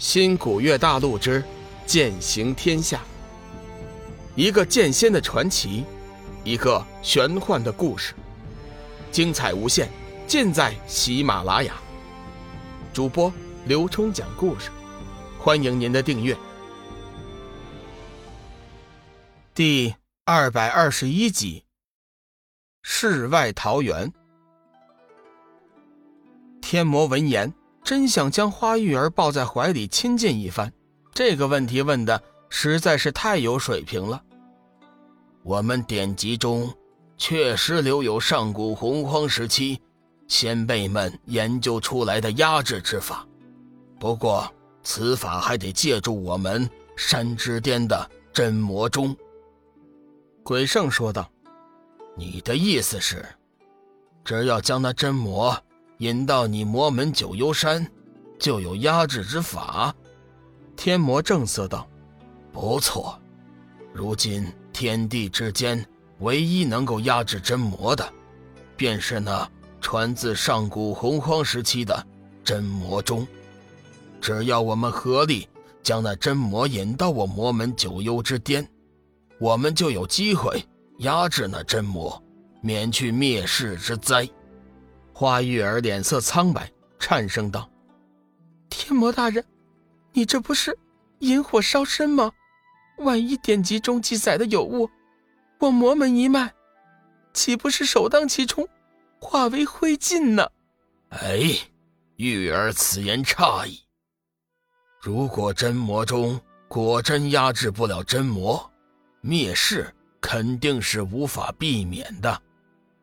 新古月大陆之剑行天下，一个剑仙的传奇，一个玄幻的故事，精彩无限，尽在喜马拉雅。主播刘冲讲故事，欢迎您的订阅。第二百二十一集，世外桃源。天魔闻言。真想将花玉儿抱在怀里亲近一番，这个问题问的实在是太有水平了。我们典籍中确实留有上古洪荒时期先辈们研究出来的压制之法，不过此法还得借助我们山之巅的真魔钟。鬼圣说道：“你的意思是，只要将那真魔……”引到你魔门九幽山，就有压制之法。天魔正色道：“不错，如今天地之间唯一能够压制真魔的，便是那传自上古洪荒时期的真魔钟。只要我们合力将那真魔引到我魔门九幽之巅，我们就有机会压制那真魔，免去灭世之灾。”花玉儿脸色苍白，颤声道：“天魔大人，你这不是引火烧身吗？万一典籍中记载的有误，我魔门一脉岂不是首当其冲，化为灰烬呢？”哎，玉儿此言差矣。如果真魔中果真压制不了真魔，灭世肯定是无法避免的。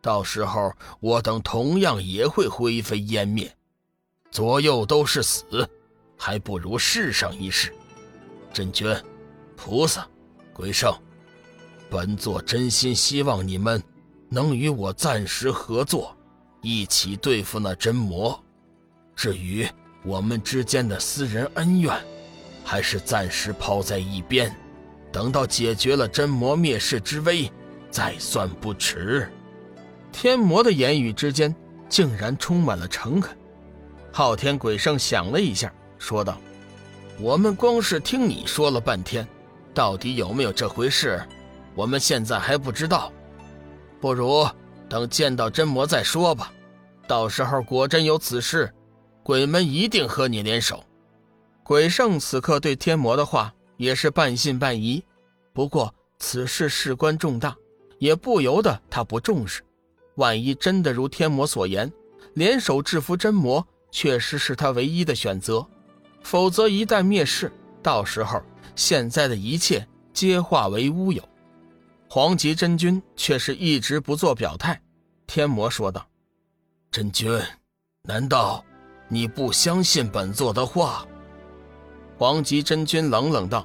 到时候我等同样也会灰飞烟灭，左右都是死，还不如试上一试。真君、菩萨、鬼圣，本座真心希望你们能与我暂时合作，一起对付那真魔。至于我们之间的私人恩怨，还是暂时抛在一边，等到解决了真魔灭世之危，再算不迟。天魔的言语之间竟然充满了诚恳。昊天鬼圣想了一下，说道：“我们光是听你说了半天，到底有没有这回事，我们现在还不知道。不如等见到真魔再说吧。到时候果真有此事，鬼门一定和你联手。”鬼圣此刻对天魔的话也是半信半疑，不过此事事关重大，也不由得他不重视。万一真的如天魔所言，联手制服真魔，确实是他唯一的选择。否则，一旦灭世，到时候现在的一切皆化为乌有。黄极真君却是一直不做表态。天魔说道：“真君，难道你不相信本座的话？”黄极真君冷冷道：“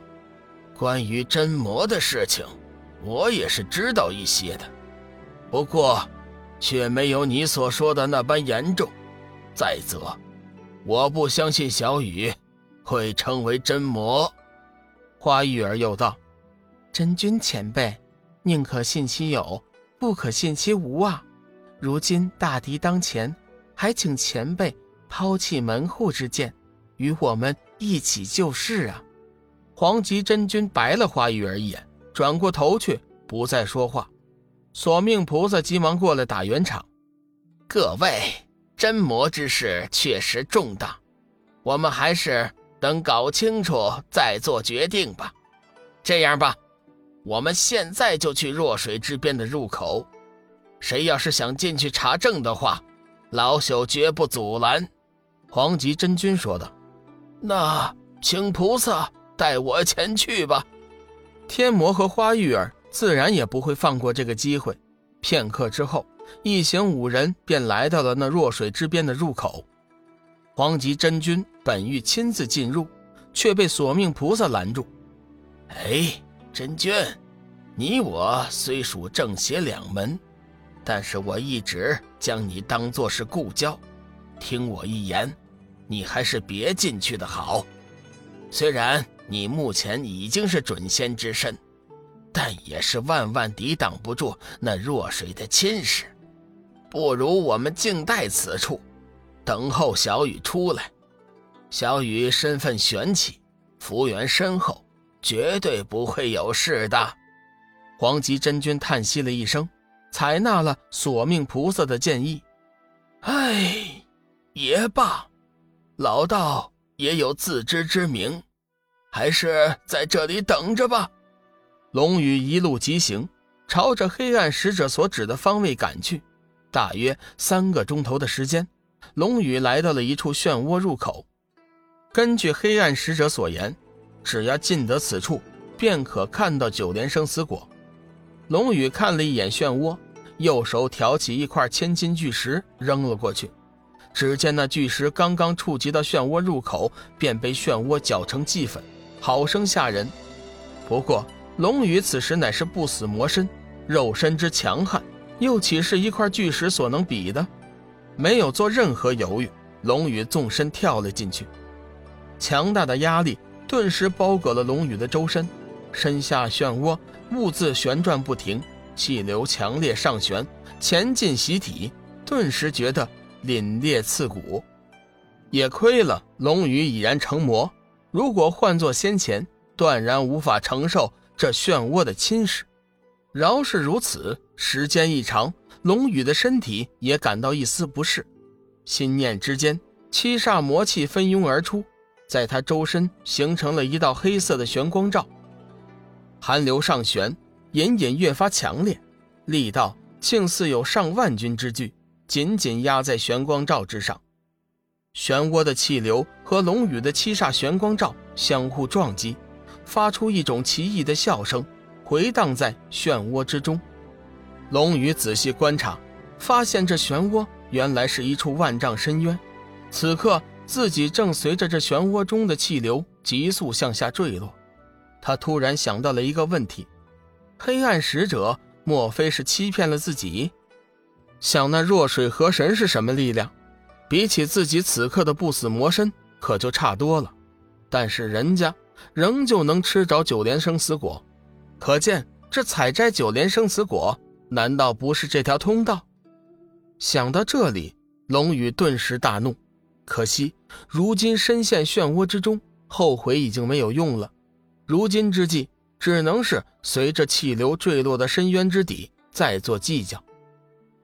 关于真魔的事情，我也是知道一些的，不过……”却没有你所说的那般严重。再则，我不相信小雨会成为真魔。花玉儿又道：“真君前辈，宁可信其有，不可信其无啊！如今大敌当前，还请前辈抛弃门户之见，与我们一起救世啊！”黄极真君白了花玉儿一眼，转过头去，不再说话。索命菩萨急忙过来打圆场。各位，真魔之事确实重大，我们还是等搞清楚再做决定吧。这样吧，我们现在就去弱水之边的入口。谁要是想进去查证的话，老朽绝不阻拦。”黄极真君说道。“那请菩萨带我前去吧。”天魔和花玉儿。自然也不会放过这个机会。片刻之后，一行五人便来到了那弱水之边的入口。黄极真君本欲亲自进入，却被索命菩萨拦住。哎，真君，你我虽属正邪两门，但是我一直将你当作是故交。听我一言，你还是别进去的好。虽然你目前已经是准仙之身。但也是万万抵挡不住那弱水的侵蚀，不如我们静待此处，等候小雨出来。小雨身份玄奇，福缘深厚，绝对不会有事的。黄吉真君叹息了一声，采纳了索命菩萨的建议。唉，也罢，老道也有自知之明，还是在这里等着吧。龙宇一路疾行，朝着黑暗使者所指的方位赶去。大约三个钟头的时间，龙宇来到了一处漩涡入口。根据黑暗使者所言，只要进得此处，便可看到九莲生死果。龙宇看了一眼漩涡，右手挑起一块千斤巨石扔了过去。只见那巨石刚刚触及到漩涡入口，便被漩涡搅成齑粉，好生吓人。不过龙宇此时乃是不死魔身，肉身之强悍。又岂是一块巨石所能比的？没有做任何犹豫，龙宇纵身跳了进去。强大的压力顿时包裹了龙宇的周身，身下漩涡兀自旋转不停，气流强烈上旋，前进袭体，顿时觉得凛冽刺骨。也亏了龙宇已然成魔，如果换作先前，断然无法承受这漩涡的侵蚀。饶是如此，时间一长，龙宇的身体也感到一丝不适。心念之间，七煞魔气纷拥而出，在他周身形成了一道黑色的玄光罩。寒流上旋，隐隐越发强烈，力道竟似有上万钧之巨，紧紧压在玄光罩之上。漩涡的气流和龙宇的七煞玄光罩相互撞击，发出一种奇异的笑声。回荡在漩涡之中，龙宇仔细观察，发现这漩涡原来是一处万丈深渊。此刻自己正随着这漩涡中的气流急速向下坠落。他突然想到了一个问题：黑暗使者莫非是欺骗了自己？想那弱水河神是什么力量？比起自己此刻的不死魔身，可就差多了。但是人家仍旧能吃着九莲生死果。可见，这采摘九莲生死果，难道不是这条通道？想到这里，龙宇顿时大怒。可惜，如今深陷漩涡之中，后悔已经没有用了。如今之计，只能是随着气流坠落的深渊之底再做计较。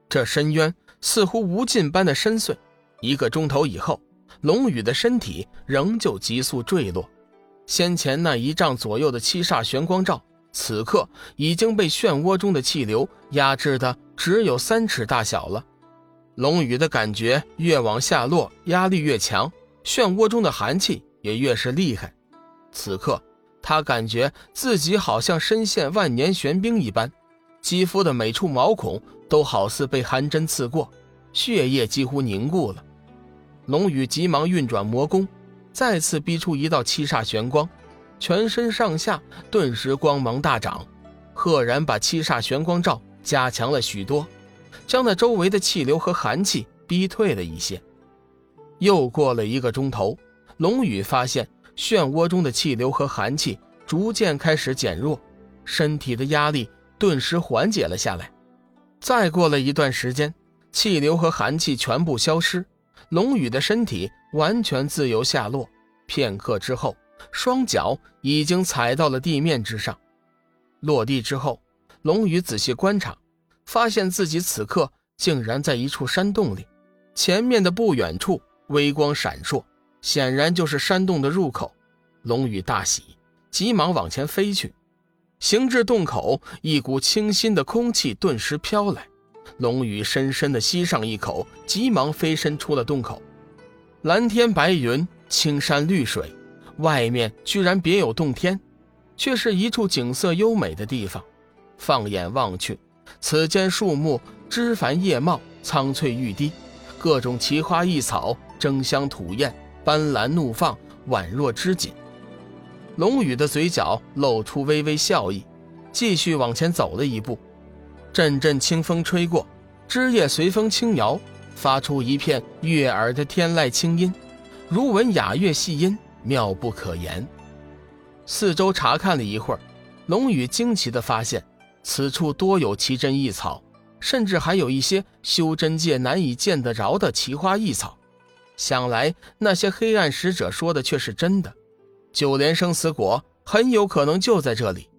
这深渊似乎无尽般的深邃。一个钟头以后，龙宇的身体仍旧急速坠落。先前那一丈左右的七煞玄光罩。此刻已经被漩涡中的气流压制的只有三尺大小了。龙宇的感觉越往下落，压力越强，漩涡中的寒气也越是厉害。此刻他感觉自己好像身陷万年玄冰一般，肌肤的每处毛孔都好似被寒针刺过，血液几乎凝固了。龙宇急忙运转魔功，再次逼出一道七煞玄光。全身上下顿时光芒大涨，赫然把七煞玄光罩加强了许多，将那周围的气流和寒气逼退了一些。又过了一个钟头，龙宇发现漩涡中的气流和寒气逐渐开始减弱，身体的压力顿时缓解了下来。再过了一段时间，气流和寒气全部消失，龙宇的身体完全自由下落。片刻之后。双脚已经踩到了地面之上，落地之后，龙宇仔细观察，发现自己此刻竟然在一处山洞里，前面的不远处微光闪烁，显然就是山洞的入口。龙宇大喜，急忙往前飞去。行至洞口，一股清新的空气顿时飘来，龙宇深深地吸上一口，急忙飞身出了洞口。蓝天白云，青山绿水。外面居然别有洞天，却是一处景色优美的地方。放眼望去，此间树木枝繁叶茂，苍翠欲滴，各种奇花异草争相吐艳，斑斓怒放，宛若织锦。龙宇的嘴角露出微微笑意，继续往前走了一步。阵阵清风吹过，枝叶随风轻摇，发出一片悦耳的天籁清音，如闻雅乐细音。妙不可言。四周查看了一会儿，龙宇惊奇地发现，此处多有奇珍异草，甚至还有一些修真界难以见得着的奇花异草。想来那些黑暗使者说的却是真的，九莲生死果很有可能就在这里。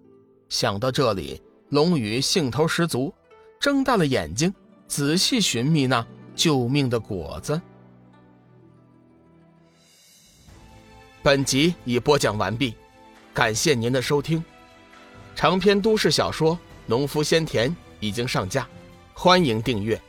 想到这里，龙宇兴头十足，睁大了眼睛，仔细寻觅那救命的果子。本集已播讲完毕，感谢您的收听。长篇都市小说《农夫先田》已经上架，欢迎订阅。